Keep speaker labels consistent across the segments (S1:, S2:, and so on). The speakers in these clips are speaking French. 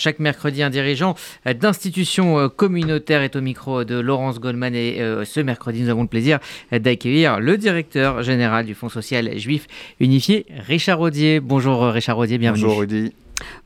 S1: Chaque mercredi, un dirigeant d'institution euh, communautaire est au micro de Laurence Goldman et euh, ce mercredi, nous avons le plaisir d'accueillir le directeur général du Fonds social juif unifié, Richard Rodier. Bonjour euh, Richard Rodier, bienvenue.
S2: Bonjour Rudy.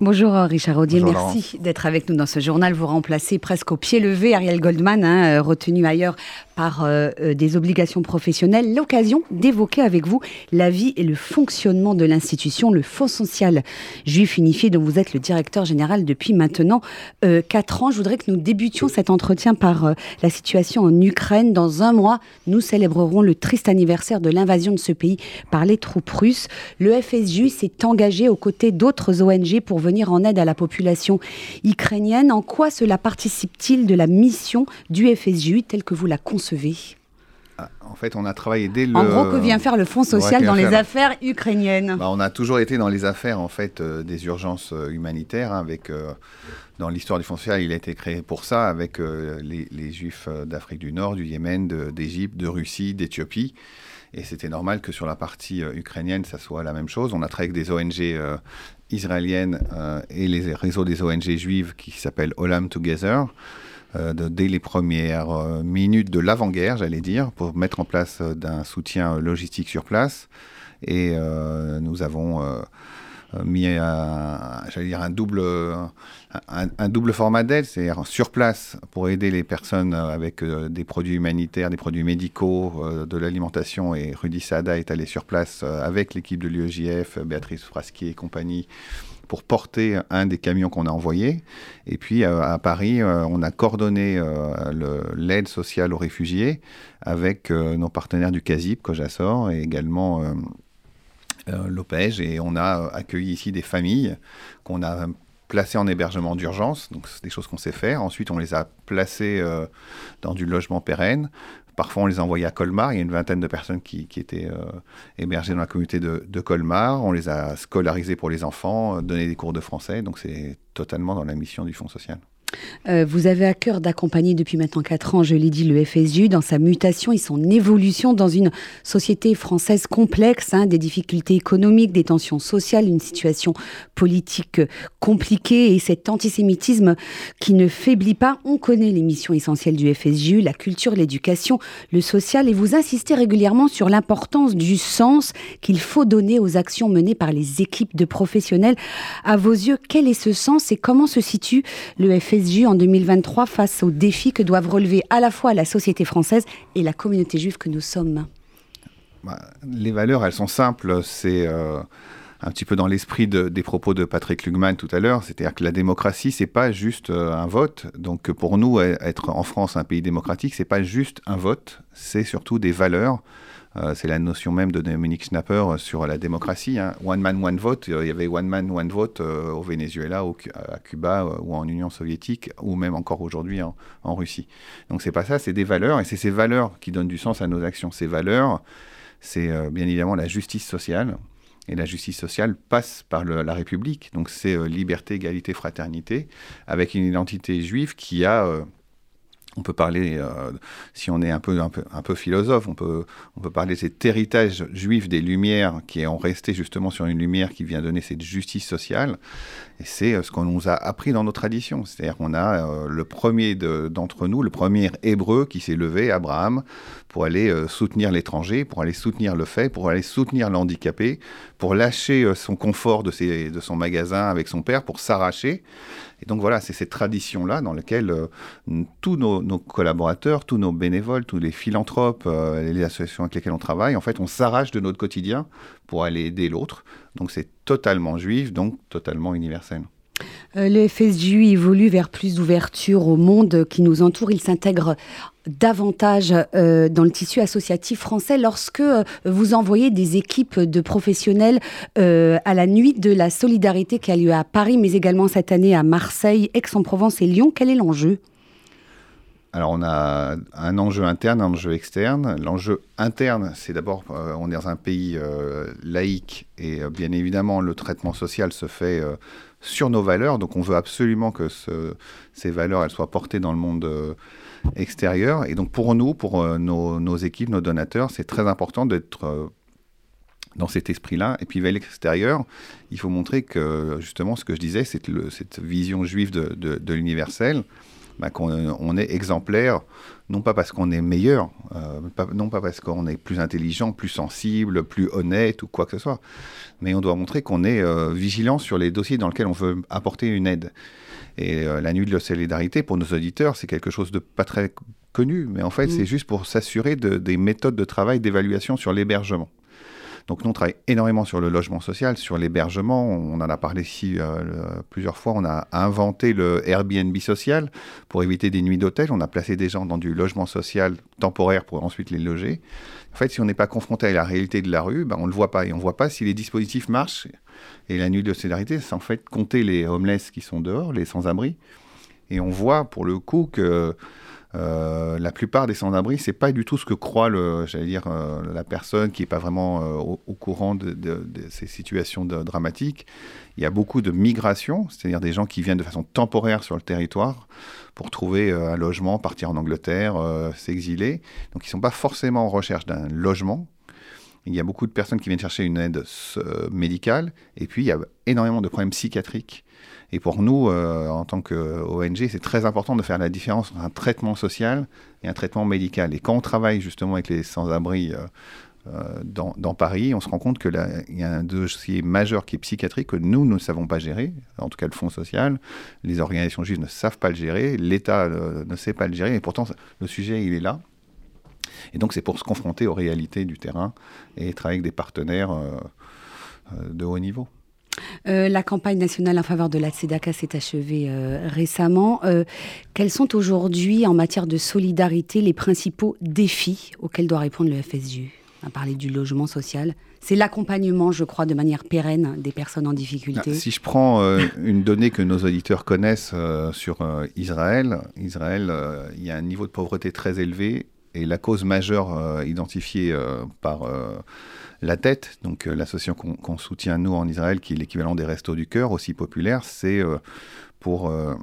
S3: Bonjour Richard Audier, merci d'être avec nous dans ce journal. Vous remplacez presque au pied levé Ariel Goldman, hein, euh, retenu ailleurs par euh, euh, des obligations professionnelles. L'occasion d'évoquer avec vous la vie et le fonctionnement de l'institution, le Fonds social juif unifié dont vous êtes le directeur général depuis maintenant euh, 4 ans. Je voudrais que nous débutions cet entretien par la situation en Ukraine. Dans un mois, nous célébrerons le triste anniversaire de l'invasion de ce pays par les troupes russes. Le FSJU s'est engagé aux côtés d'autres ONG pour venir en aide à la population ukrainienne. En quoi cela participe-t-il de la mission du FSJU telle que vous la concevez?
S2: Ah, en fait, on a travaillé dès le.
S3: En gros, que vient faire le Fonds social dans les affaires ukrainiennes
S2: bah, On a toujours été dans les affaires en fait euh, des urgences euh, humanitaires. Hein, avec euh, dans l'histoire du Fonds social, il a été créé pour ça, avec les, les, Juifs d'Afrique du Nord, du Yémen, d'Égypte, de, de, Russie, d'Éthiopie. Et c'était normal que sur la partie ukrainienne, ça soit la même chose. On a travaillé avec des ONG israéliennes et les réseaux des ONG juives qui s'appellent Olam Together. Euh, dès les premières euh, minutes de l'avant-guerre, j'allais dire, pour mettre en place euh, d'un soutien logistique sur place. Et nous avons mis un, dire un double, un, double format d'aide, c'est-à-dire sur place pour aider les personnes avec des produits humanitaires, des produits médicaux, de l'alimentation. Et Rudy Sada est allé sur place avec l'équipe de l'UEJF, Béatrice Frasquier et compagnie, pour porter un des camions qu'on a envoyés. Et puis euh, à Paris, euh, on a coordonné euh, l'aide sociale aux réfugiés avec nos partenaires du CASIP, Cojassor, et également l'OPEJ. Et on a accueilli ici des familles qu'on a placées en hébergement d'urgence, donc c'est des choses qu'on sait faire. Ensuite, on les a placées euh, dans du logement pérenne. Parfois, on les a envoyés à Colmar. Il y a une vingtaine de personnes qui, étaient euh, hébergées dans la communauté de, de, Colmar. On les a scolarisées pour les enfants, euh, donné des cours de français. Donc, c'est totalement dans la mission du Fonds social.
S3: Euh, vous avez à cœur d'accompagner depuis maintenant 4 ans, je l'ai dit, le FSU dans sa mutation et son évolution dans une société française complexe, hein, des difficultés économiques, des tensions sociales, une situation politique compliquée et cet antisémitisme qui ne faiblit pas. On connaît les missions essentielles du FSU, la culture, l'éducation, le social et vous insistez régulièrement sur l'importance du sens qu'il faut donner aux actions menées par les équipes de professionnels. À vos yeux, quel est ce sens et comment se situe le FSU en 2023 face aux défis que doivent relever à la fois la société française et la communauté juive que nous sommes
S2: bah, Les valeurs, elles sont simples. Euh, un petit peu dans l'esprit de, des propos de Patrick Lugman tout à l'heure. C'est-à-dire que la démocratie, c'est pas juste euh, un vote. Donc pour nous, être en France un pays démocratique, c'est pas juste un vote, c'est surtout des valeurs. Euh, c'est la notion même de Dominique Schnapper sur la démocratie. Hein. One man, one vote. Il y avait one man, one vote euh, au Venezuela, à Cuba euh, ou en Union soviétique, ou même encore aujourd'hui en, en, Russie. Donc c'est pas ça, c'est des valeurs, et c'est ces valeurs qui donnent du sens à nos actions. Ces valeurs, c'est euh, bien évidemment la justice sociale. Et la justice sociale passe par la République. Donc c'est euh, liberté, égalité, fraternité, avec une identité juive qui a euh, on peut parler, euh, si on est un peu, un peu, un peu philosophe, on peut, on peut parler de cet héritage juif des Lumières qui ont resté justement sur une lumière qui vient donner cette justice sociale. Et c'est euh, ce qu'on nous a appris dans nos traditions. C'est-à-dire qu'on a euh, le premier d'entre nous, le premier hébreu qui s'est levé, Abraham, pour aller soutenir l'étranger, pour aller soutenir le fait, pour aller soutenir l'handicapé, pour lâcher son confort de, ses, de son magasin avec son père, pour s'arracher. Et donc voilà, c'est cette tradition-là dans laquelle euh, tous nos, collaborateurs, tous nos bénévoles, tous les philanthropes, euh, les associations avec lesquelles on travaille, en fait, on s'arrache de notre quotidien pour aller aider l'autre. Donc c'est totalement juif, donc totalement universel.
S3: Euh, le FSJU évolue vers plus d'ouverture au monde qui nous entoure. Il s'intègre davantage euh, dans le tissu associatif français lorsque euh, vous envoyez des équipes de professionnels à la nuit de la solidarité qui a lieu à Paris, mais également cette année à Marseille, Aix-en-Provence et Lyon. Quel est l'enjeu?
S2: Alors on a un enjeu interne, un enjeu externe. L'enjeu interne, c'est d'abord, on est dans un pays laïque et bien évidemment le traitement social se fait sur nos valeurs. Donc on veut absolument que ce, ces valeurs elles soient portées dans le monde extérieur. Et donc pour nous, pour nos, nos, équipes, nos donateurs, c'est très important d'être dans cet esprit-là. Et puis, vers l'extérieur, il faut montrer que, justement, ce que je disais, c'est cette vision juive de, de, l'universel, bah, qu'on on est exemplaire, non pas parce qu'on est meilleur, euh, non pas parce qu'on est plus intelligent, plus sensible, plus honnête ou quoi que ce soit, mais on doit montrer qu'on est euh, vigilant sur les dossiers dans lesquels on veut apporter une aide. Et euh, la nuit de la solidarité, pour nos auditeurs, c'est quelque chose de pas très connu, mais en fait, mm. c'est juste pour s'assurer de, des méthodes de travail, d'évaluation sur l'hébergement. Donc nous, on travaille énormément sur le logement social, sur l'hébergement. On en a parlé ici euh, plusieurs fois. On a inventé le Airbnb social pour éviter des nuits d'hôtel. On a placé des gens dans du logement social temporaire pour ensuite les loger. En fait, si on n'est pas confronté à la réalité de la rue, ben, on ne le voit pas. Et on ne voit pas si les dispositifs marchent. Et la nuit de solidarité, c'est en fait compter les homeless qui sont dehors, les sans-abri. Et on voit pour le coup que euh, la plupart des sans-abri, c'est pas du tout ce que croit le, j'allais dire, euh, la personne qui n'est pas vraiment euh, au, courant de, ces situations dramatiques. Il y a beaucoup de migration, c'est-à-dire des gens qui viennent de façon temporaire sur le territoire pour trouver un logement, partir en Angleterre, s'exiler. Donc ils sont pas forcément en recherche d'un logement. Il y a beaucoup de personnes qui viennent chercher une aide médicale, et puis il y a énormément de problèmes psychiatriques. Et pour nous, euh, en tant qu'ONG, c'est très important de faire la différence entre un traitement social et un traitement médical. Et quand on travaille justement avec les sans-abri euh, euh, dans, Paris, on se rend compte qu'il y a un dossier majeur qui est psychiatrique que nous, nous ne savons pas gérer, en tout cas le Fonds social, les organisations juives ne savent pas le gérer, l'État ne sait pas le gérer, et pourtant le sujet, il est là. Et donc c'est pour se confronter aux réalités du terrain et travailler avec des partenaires de haut niveau.
S3: Euh, la campagne nationale en faveur de la SEDACA s'est achevée euh, récemment. Euh, quels sont aujourd'hui, en matière de solidarité, les principaux défis auxquels doit répondre le FSU On a parlé du logement social. C'est l'accompagnement, je crois, de manière pérenne des personnes en difficulté. Ah,
S2: si je prends une donnée que nos auditeurs connaissent sur Israël, Israël, il y a un niveau de pauvreté très élevé et la cause majeure identifiée par la tête, donc euh, l'association qu'on soutient nous en Israël, qui est l'équivalent des Restos du Cœur, aussi populaire, c'est euh, pour euh,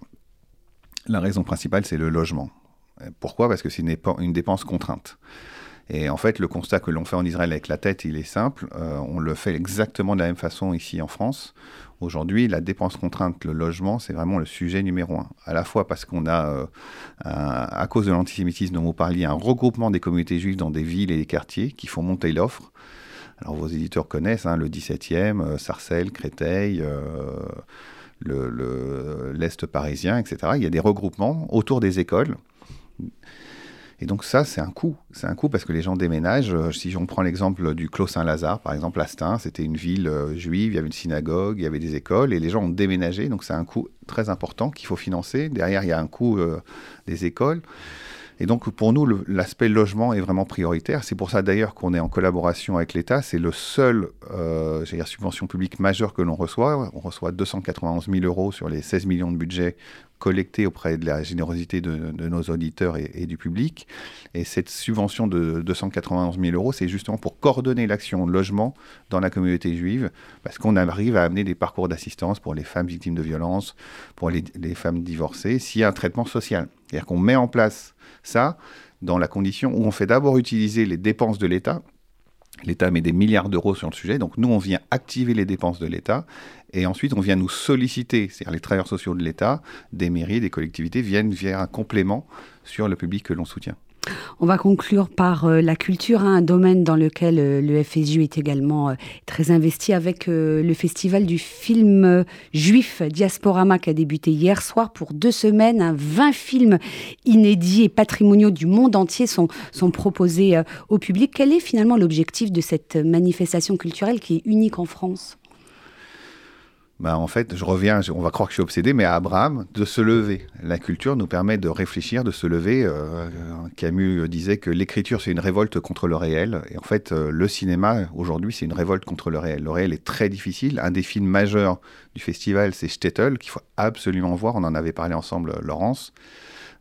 S2: la raison principale, c'est le logement. Pourquoi? Parce que c'est une, une, dépense contrainte. Et en fait, le constat que l'on fait en Israël avec la tête, il est simple. on le fait exactement de la même façon ici en France. Aujourd'hui, la dépense contrainte, le logement, c'est vraiment le sujet numéro un. À la fois parce qu'on a, à cause de l'antisémitisme dont vous parliez, un regroupement des communautés juives dans des villes et des quartiers qui font monter l'offre. Alors vos éditeurs connaissent hein, le 17e, euh, Sarcelles, Créteil, euh, l'Est parisien, etc. Il y a des regroupements autour des écoles. Et donc ça, c'est un coût. C'est un coût parce que les gens déménagent. Euh, si on prend l'exemple du Clos Saint-Lazare, par exemple, Astin, c'était une ville juive, il y avait une synagogue, il y avait des écoles, et les gens ont déménagé. Donc c'est un coût très important qu'il faut financer. Derrière, il y a un coût des écoles. Et donc pour nous, l'aspect logement est vraiment prioritaire. C'est pour ça d'ailleurs qu'on est en collaboration avec l'État. C'est le seul, euh, dire, subvention publique majeure que l'on reçoit. On reçoit 291 000 euros sur les 16 millions de budget collectés auprès de la générosité de, nos auditeurs et, du public. Et cette subvention de 291 000 euros, c'est justement pour coordonner l'action logement dans la communauté juive, parce qu'on arrive à amener des parcours d'assistance pour les femmes victimes de violences, pour les, les femmes divorcées, s'il y a un traitement social. C'est-à-dire qu'on met en place ça dans la condition où on fait d'abord utiliser les dépenses de l'État. L'État met des milliards d'euros sur le sujet, donc nous on vient activer les dépenses de l'État et ensuite on vient nous solliciter, c'est-à-dire les travailleurs sociaux de l'État, des mairies, des collectivités viennent vers un complément sur le public que l'on soutient.
S3: On va conclure par euh, la culture, hein, un domaine dans lequel euh, le FSU est également euh, très investi avec le festival du film juif Diasporama qui a débuté hier soir pour deux semaines. 20 films inédits et patrimoniaux du monde entier sont proposés au public. Quel est finalement l'objectif de cette manifestation culturelle qui est unique en France?
S2: Bah, en fait, je reviens, on va croire que je suis obsédé, mais à Abraham, de se lever. La culture nous permet de réfléchir, de se lever. Euh, Camus disait que l'écriture, c'est une révolte contre le réel. Et en fait, euh, le cinéma, aujourd'hui, c'est une révolte contre le réel. Le réel est très difficile. Un des films majeurs du festival, c'est Stettel, qu'il faut absolument voir. On en avait parlé ensemble, Laurence.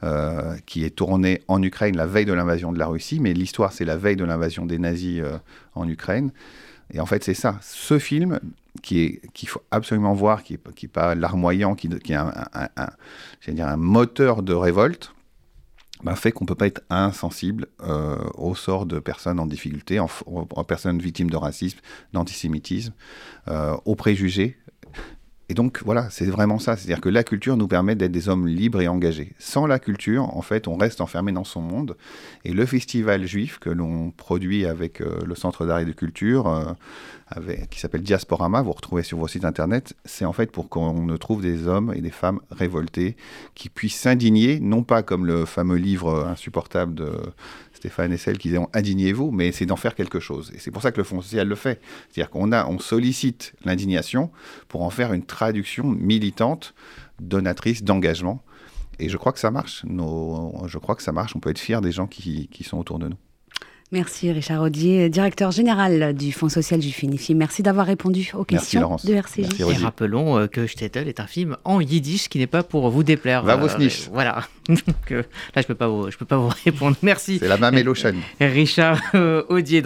S2: Euh, qui est tourné en Ukraine la veille de l'invasion de la Russie, mais l'histoire c'est la veille de l'invasion des nazis en Ukraine. Et en fait, c'est ça. Ce film, qui qu'il faut absolument voir, qui n'est pas larmoyant, qui, est un moteur de révolte, ben, fait qu'on ne peut pas être insensible euh, au sort de personnes en difficulté, en, personnes victimes de racisme, d'antisémitisme, euh, aux préjugés. Et donc voilà, c'est vraiment ça. C'est-à-dire que la culture nous permet d'être des hommes libres et engagés. Sans la culture, en fait, on reste enfermé dans son monde. Et le festival juif que l'on produit avec euh, le Centre d'art et de culture, euh, qui s'appelle Diasporama, vous retrouvez sur vos sites internet, c'est en fait pour qu'on ne trouve des hommes et des femmes révoltés qui puissent s'indigner, non pas comme le fameux livre insupportable de Stéphane et celle qui disent indignez-vous, mais c'est d'en faire quelque chose. Et c'est pour ça que le Fonds social le fait. C'est-à-dire qu'on on sollicite l'indignation pour en faire une traduction militante, donatrice d'engagement. Et je crois que ça marche. Je crois que ça marche. On peut être fier des gens qui sont autour de nous.
S3: Merci Richard Audier, directeur général du Fonds social du Finifi. Merci d'avoir répondu aux questions de RCJ.
S1: et rappelons euh, que Stettel est un film en yiddish qui n'est pas pour vous déplaire.
S2: Va vos euh,
S1: Voilà. Donc euh, là, je ne peux, pas vous, je peux pas vous répondre. Merci.
S2: C'est la même Richard
S1: Audier.